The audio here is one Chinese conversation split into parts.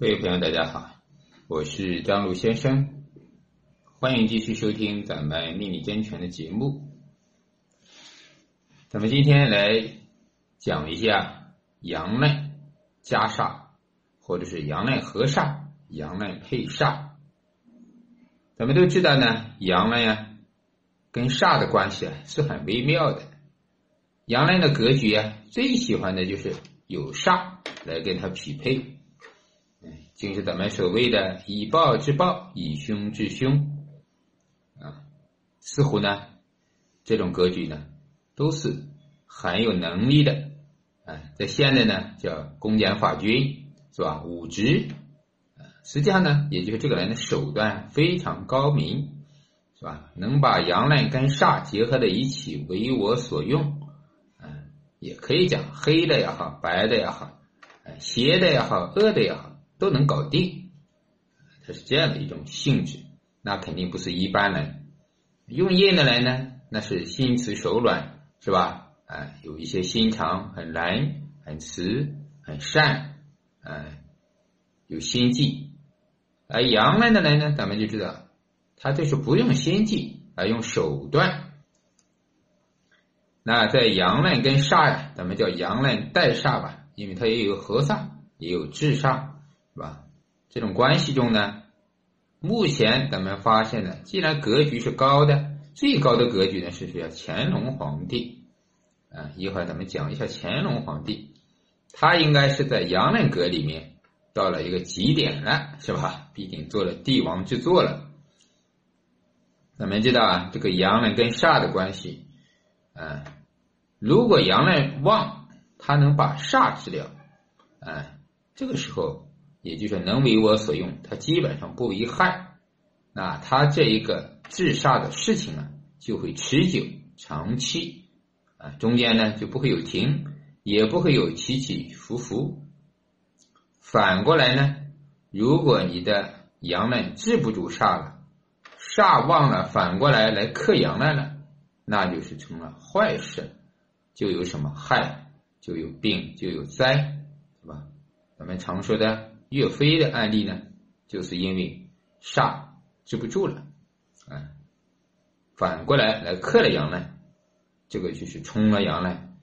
各位朋友，大家好，我是张璐先生，欢迎继续收听咱们命理真诠的节目。咱们今天来讲一下阳刃加煞，或者是阳刃合煞、阳刃配煞。咱们都知道呢，阳刃呀跟煞的关系啊是很微妙的。阳刃的格局啊，最喜欢的就是有煞来跟它匹配。就是咱们所谓的以暴制暴，以凶制凶，啊，似乎呢，这种格局呢，都是很有能力的，啊，在现在呢叫公检法军是吧？武职，啊，实际上呢，也就是这个人的手段非常高明，是吧？能把阳刃跟煞结合在一起，为我所用，啊，也可以讲黑的也好，白的也好，邪的也好，恶的也好。都能搞定，它是这样的一种性质，那肯定不是一般人。用印的人呢，那是心慈手软，是吧？啊，有一些心肠很仁、很慈、很善，啊，有心计。而阳刃的人呢，咱们就知道，他就是不用心计，而用手段。那在阳刃跟煞呀，咱们叫阳刃带煞吧，因为它也有合煞，也有制煞。吧？这种关系中呢，目前咱们发现呢，既然格局是高的，最高的格局呢是谁啊？乾隆皇帝啊！一会儿咱们讲一下乾隆皇帝，他应该是在阳刃格里面到了一个极点了，是吧？毕竟做了帝王之作了。咱们知道啊，这个阳刃跟煞的关系，啊，如果阳刃旺，他能把煞治掉，啊，这个时候。也就是能为我所用，它基本上不为害，那它这一个治煞的事情啊，就会持久长期，啊，中间呢就不会有停，也不会有起起伏伏。反过来呢，如果你的阳刃治不住煞了，煞旺了，反过来来克阳刃了，那就是成了坏事，就有什么害，就有病，就有灾，是吧？咱们常说的。岳飞的案例呢，就是因为煞治不住了，啊，反过来来克了阳呢，这个就是冲了阳刃，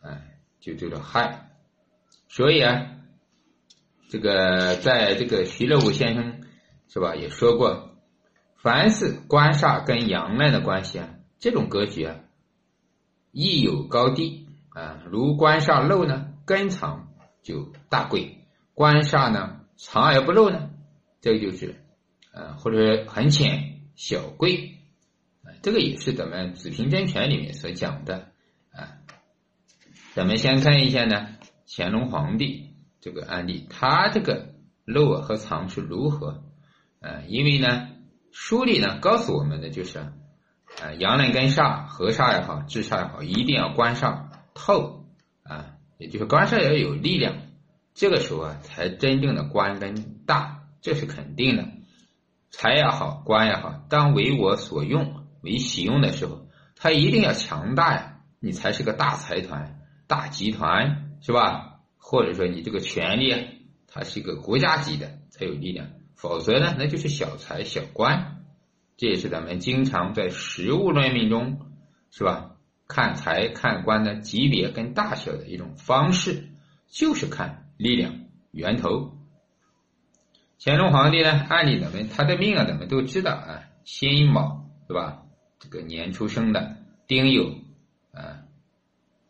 哎，就这个害。所以啊，这个在这个徐乐武先生是吧也说过，凡是官煞跟阳脉的关系啊，这种格局啊，亦有高低啊，如官煞漏呢，根长就大贵。官煞呢藏而不露呢，这个就是，呃，或者说很浅小贵，啊，这个也是咱们子平真诠里面所讲的，啊，咱们先看一下呢，乾隆皇帝这个案例，他这个漏和藏是如何？啊，因为呢，书里呢告诉我们的就是，啊，阳刃跟煞合煞也好，制煞也好，一定要官煞透，啊，也就是官煞要有力量。这个时候啊，才真正的官根大，这是肯定的。财也好，官也好，当为我所用、为喜用的时候，它一定要强大呀，你才是个大财团、大集团，是吧？或者说你这个权力，它是一个国家级的才有力量，否则呢，那就是小财小官。这也是咱们经常在实物论命中，是吧？看财看官的级别跟大小的一种方式，就是看。力量源头，乾隆皇帝呢？按理咱们他的命啊，咱们都知道啊，辛卯是吧？这个年出生的，丁酉啊，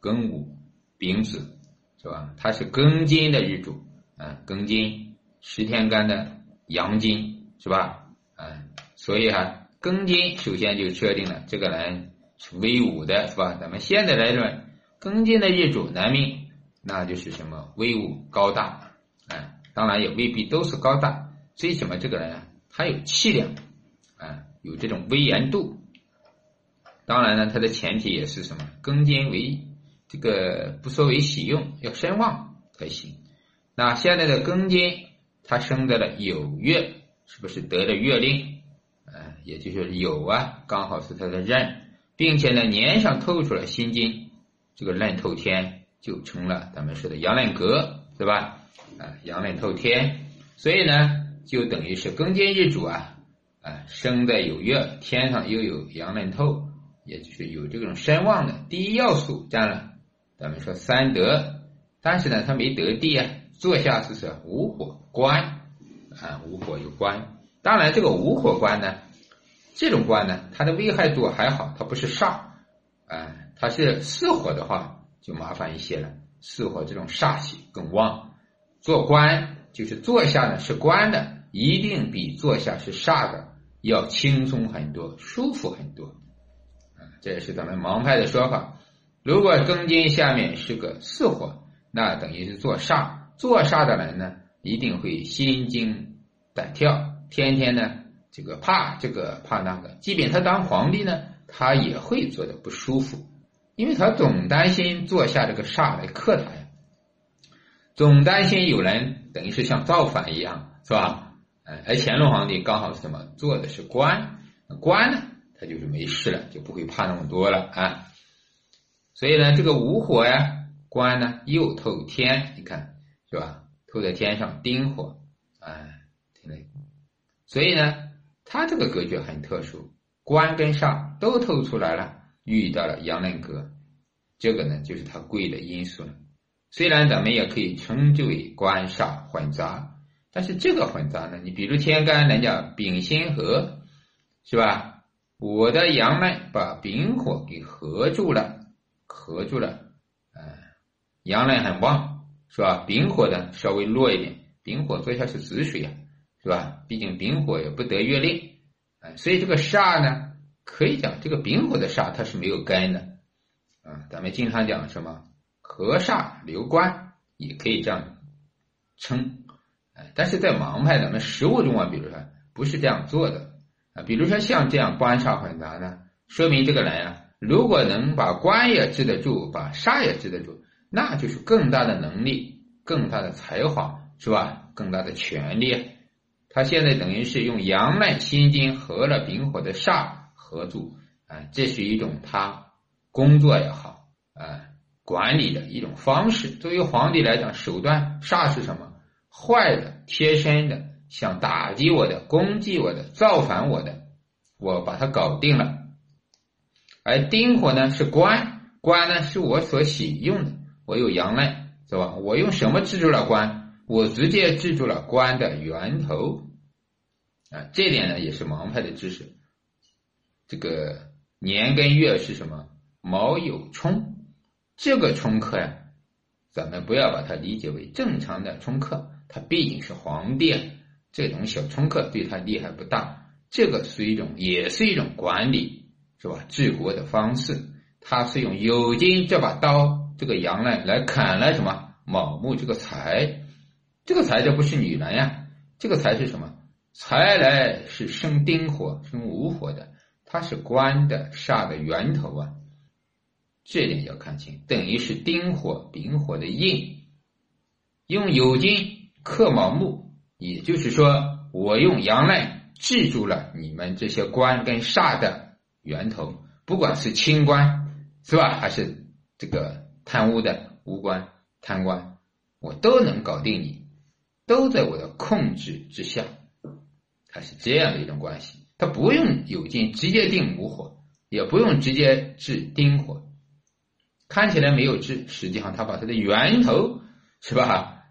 庚午丙子是吧？他是庚金的日主啊，庚金十天干的阳金是吧？啊，所以哈，庚金首先就确定了这个人是威武的，是吧？咱们现在来说，庚金的日主男命。那就是什么威武高大，哎，当然也未必都是高大，最起码这个人，他有气量，啊，有这种威严度。当然呢，他的前提也是什么，庚金为这个不说为喜用，要身旺才行。那现在的庚金，他生在了酉月，是不是得了月令？哎，也就是酉啊，刚好是他的刃，并且呢，年上透出了辛金，这个刃透天。就成了咱们说的阳脸格，对吧？啊，阳刃透天，所以呢，就等于是庚金日主啊，啊，生在有月，天上又有阳刃透，也就是有这种身旺的第一要素占了。咱们说三德，但是呢，他没得地啊，坐下是是无火官啊，无火有官。当然，这个无火官呢，这种官呢，它的危害度还好，它不是煞，啊，它是四火的话就麻烦一些了。巳火这种煞气更旺，做官就是坐下呢是官的，一定比坐下是煞的要轻松很多，舒服很多。这也是咱们盲派的说法。如果庚金下面是个巳火，那等于是做煞，做煞的人呢，一定会心惊胆跳，天天呢这个怕这个怕那个，即便他当皇帝呢，他也会做的不舒服。因为他总担心坐下这个煞来克他呀，总担心有人等于是像造反一样，是吧？哎，而乾隆皇帝刚好是什么？做的是官，官呢，他就是没事了，就不会怕那么多了啊。所以呢，这个午火呀，官呢又透天，你看是吧？透在天上，丁火，哎，对所以呢，他这个格局很特殊，官跟煞都透出来了。遇到了阳刃格，这个呢就是它贵的因素了。虽然咱们也可以称之为官煞混杂，但是这个混杂呢，你比如天干人家丙辛合，是吧？我的阳刃把丙火给合住了，合住了，哎，阳刃很旺，是吧？丙火呢稍微弱一点，丙火坐下是子水啊，是吧？毕竟丙火也不得月令，哎，所以这个煞呢。可以讲，这个丙火的煞它是没有根的，啊，咱们经常讲什么合煞留官，也可以这样称，哎，但是在盲派咱们实务中啊，比如说不是这样做的啊，比如说像这样官煞混杂呢，说明这个人啊，如果能把官也治得住，把煞也治得住，那就是更大的能力，更大的才华，是吧？更大的权力，他现在等于是用阳脉心经合了丙火的煞。合作啊，这是一种他工作也好啊，管理的一种方式。作为皇帝来讲，手段煞是什么？坏的、贴身的，想打击我的、攻击我的、造反我的，我把它搞定了。而丁火呢，是官，官呢是我所喜用的，我有阳刃，是吧？我用什么制住了官？我直接制住了官的源头啊，这点呢也是盲派的知识。这个年跟月是什么？卯酉冲，这个冲克呀，咱们不要把它理解为正常的冲克，它毕竟是皇帝，这种小冲克对他厉害不大。这个是一种，也是一种管理，是吧？治国的方式，他是用酉金这把刀，这个阳呢来砍了什么卯木这个财，这个财这不是女人呀，这个财是什么？财来是生丁火，生午火的。它是官的煞的源头啊，这点要看清。等于是丁火、丙火的印，用酉金克卯木，也就是说，我用阳刃制住了你们这些官跟煞的源头，不管是清官是吧，还是这个贪污的无官贪官，我都能搞定你，都在我的控制之下，它是这样的一种关系。他不用酉金直接定午火，也不用直接治丁火，看起来没有治，实际上他把他的源头是吧？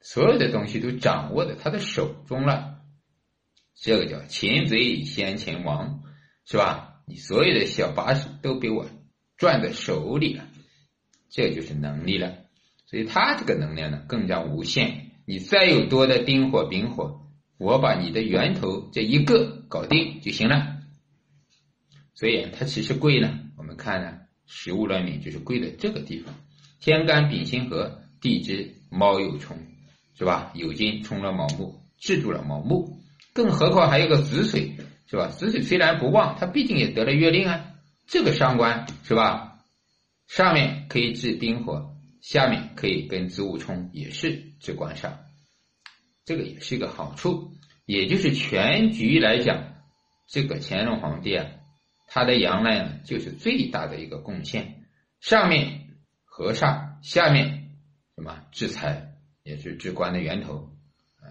所有的东西都掌握在他的手中了，这个叫擒贼先擒王，是吧？你所有的小把手都被我攥在手里了，这就是能力了。所以他这个能量呢更加无限，你再有多的丁火、丙火。我把你的源头这一个搞定就行了，所以它其实贵呢。我们看呢，食物论命就是贵在这个地方。天干丙辛合，地支卯酉冲，是吧？酉金冲了卯木，制住了卯木。更何况还有个子水，是吧？子水虽然不旺，它毕竟也得了月令啊。这个伤官是吧？上面可以治丁火，下面可以跟子午冲，也是治官煞。这个也是一个好处，也就是全局来讲，这个乾隆皇帝啊，他的阳呢就是最大的一个贡献。上面和煞，下面什么制裁，也是治官的源头啊。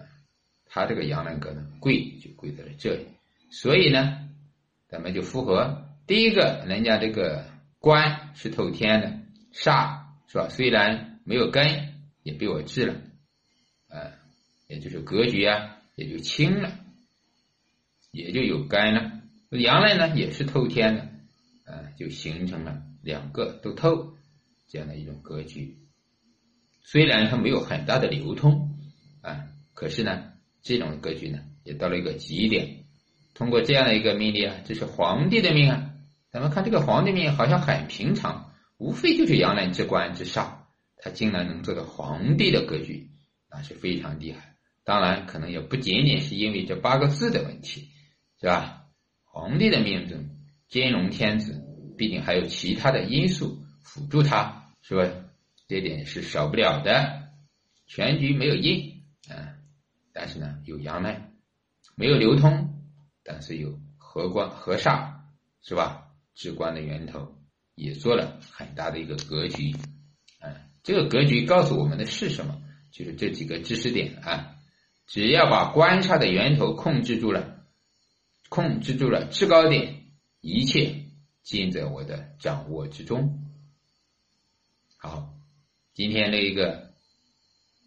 它这个阳刃格呢贵就贵在了这里，所以呢，咱们就符合第一个，人家这个官是透天的煞是吧？虽然没有根，也被我治了，啊，也就是格局啊也就轻了，也就有干了。阳刃呢也是透天的，啊，就形成了两个都透这样的一种格局。虽然它没有很大的流通，啊，可是呢，这种格局呢也到了一个极点。通过这样的一个命令啊，这是皇帝的命啊。咱们看这个皇帝命好像很平常，无非就是阳刃之官之上，他竟然能做到皇帝的格局，那是非常厉害。当然，可能也不仅仅是因为这八个字的问题，是吧？皇帝的命中兼容天子，毕竟还有其他的因素辅助他，是吧？这点是少不了的，全局没有阴啊，但是呢有阳脉，没有流通，但是有合官合煞，是吧？至关的源头也做了很大的一个格局，啊，这个格局告诉我们的是什么？就是这几个知识点啊，只要把官煞的源头控制住了，控制住了制高点，一切尽在我的掌握之中。好。今天这一个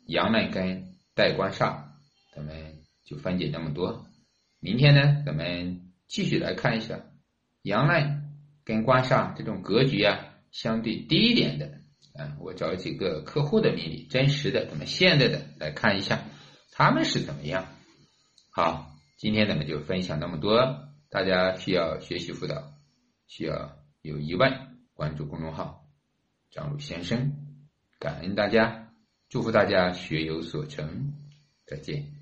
阳脉跟带官煞，咱们就分解这么多。明天呢，咱们继续来看一下阳脉跟官煞这种格局啊，相对低一点的啊。我找几个客户的命理，真实的，咱们现在的来看一下，他们是怎么样。好，今天咱们就分享那么多。大家需要学习辅导，需要有疑问，关注公众号张鲁先生。感恩大家，祝福大家学有所成，再见。